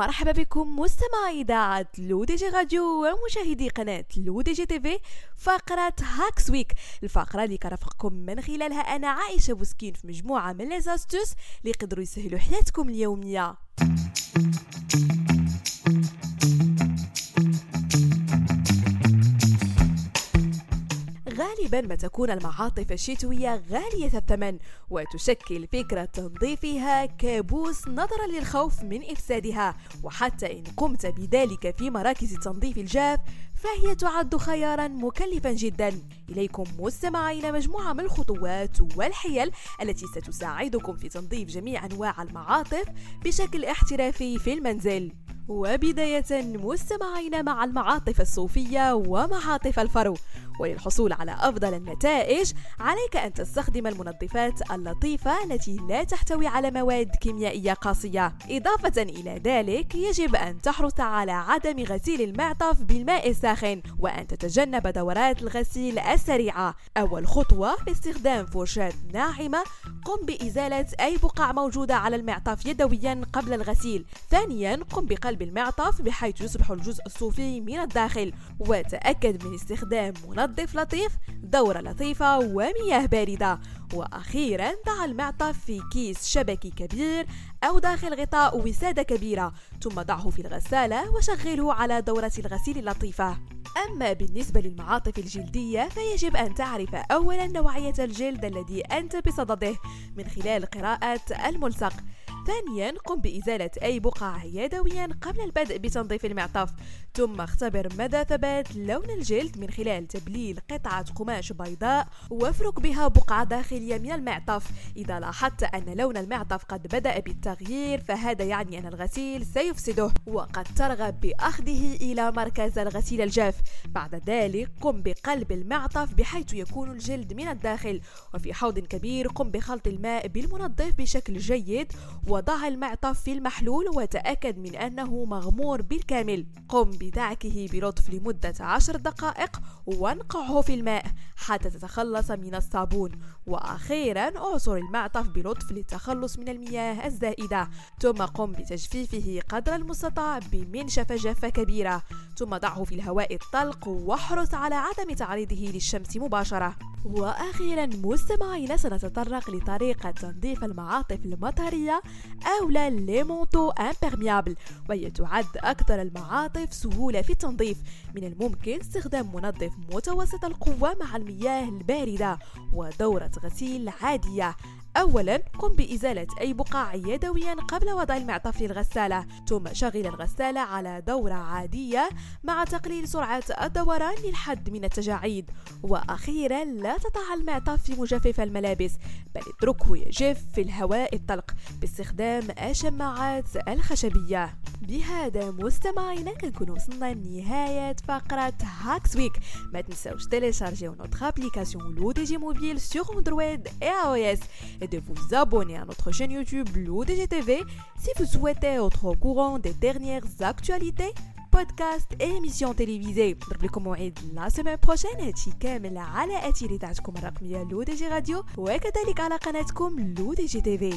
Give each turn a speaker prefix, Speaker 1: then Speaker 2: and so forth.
Speaker 1: مرحبا بكم مستمعي إذاعة L'ODJ Radio ومشاهدي قناة L'ODJ TV فقرة Hacks Week الفقرة اللي كرفقكم من خلالها أنا عائشة بوسكين في مجموعة من les astuces اللي يقدروا يسهلوا حياتكم اليومية. غالبا ما تكون المعاطف الشتوية غالية الثمن وتشكل فكرة تنظيفها كابوس نظرا للخوف من إفسادها. وحتى إن قمت بذلك في مراكز تنظيف الجاف فهي تعد خيارا مكلفا جدا. إليكم مستمعين مجموعة من الخطوات والحيل التي ستساعدكم في تنظيف جميع أنواع المعاطف بشكل احترافي في المنزل. وبداية مستمعين مع المعاطف الصوفية ومعاطف الفرو. وللحصول على أفضل النتائج عليك أن تستخدم المنظفات اللطيفة التي لا تحتوي على مواد كيميائية قاسية. إضافة إلى ذلك يجب أن تحرص على عدم غسيل المعطف بالماء الساخن وأن تتجنب دورات الغسيل السريعة. أول خطوة باستخدام فرشاة ناعمة. قم بإزالة أي بقع موجودة على المعطف يدويا قبل الغسيل. ثانيا قم بقلب المعطف بحيث يصبح الجزء الصوفي من الداخل. وتأكد من استخدام منظف نظف لطيف دورة لطيفة ومياه باردة. وأخيرا ضع المعطف في كيس شبكي كبير أو داخل غطاء وسادة كبيرة. ثم ضعه في الغسالة وشغله على دورة الغسيل اللطيفة. أما بالنسبة للمعاطف الجلدية فيجب أن تعرف أولا نوعية الجلد الذي أنت بصدده من خلال قراءة الملصق. ثانيا قم بإزالة أي بقع يدويا قبل البدء بتنظيف المعطف. ثم اختبر مدى ثبات لون الجلد من خلال تبليل قطعة قماش بيضاء وافرك بها بقعة داخلية من المعطف. إذا لاحظت أن لون المعطف قد بدأ بالتغيير فهذا يعني أن الغسيل سيفسده. وقد ترغب بأخذه إلى مركز الغسيل الجاف. بعد ذلك قم بقلب المعطف بحيث يكون الجلد من الداخل. وفي حوض كبير قم بخلط الماء بالمنظف بشكل جيد وضع المعطف في المحلول وتأكد من أنه مغمور بالكامل. قم بدعكه بلطف لمدة عشر دقائق وانقعه في الماء حتى تتخلص من الصابون. وأخيرا أعصر المعطف بلطف للتخلص من المياه الزائدة. ثم قم بتجفيفه قدر المستطاع بمنشفة جافة كبيرة. ثم ضعه في الهواء الطلق واحرص على عدم تعريضه للشمس مباشرة. وأخيرا مستمعينا سنتطرق لطريقة تنظيف المعاطف المطرية لا ليمونتو امبرميابل وهي تعد أكثر المعاطف سهولة في التنظيف. من الممكن استخدام منظف متوسط القوة مع المياه الباردة ودورة غسيل عادية. أولا قم بإزالة أي بقع يدويا قبل وضع المعطف للغسالة. ثم شغل الغسالة على دورة عادية مع تقليل سرعة الدوران للحد من التجاعيد. وأخيرا لا تضع المعطف في مجفف الملابس بل اتركه يجف في الهواء الطلق باستخدام الشماعات الخشبية. بهذا مستمعينا كنكون وصلنا لنهاية فقرة هاكس ويك ما تنساوش تيليشارجيو نوتر ابليكاسيون لو دي جي موبيل سور اندرويد et iOS et de vous abonner à notre chaîne YouTube l'ODGTV si vous souhaitez être au courant des dernières actualités بودكاست ايميسيون تلفزيونيه نضرب لكم موعد لا سيمين بروشين هادشي كامل على اثير اذاعتكم الرقميه لو دي جي راديو وكذلك على قناتكم لو دي جي تيفي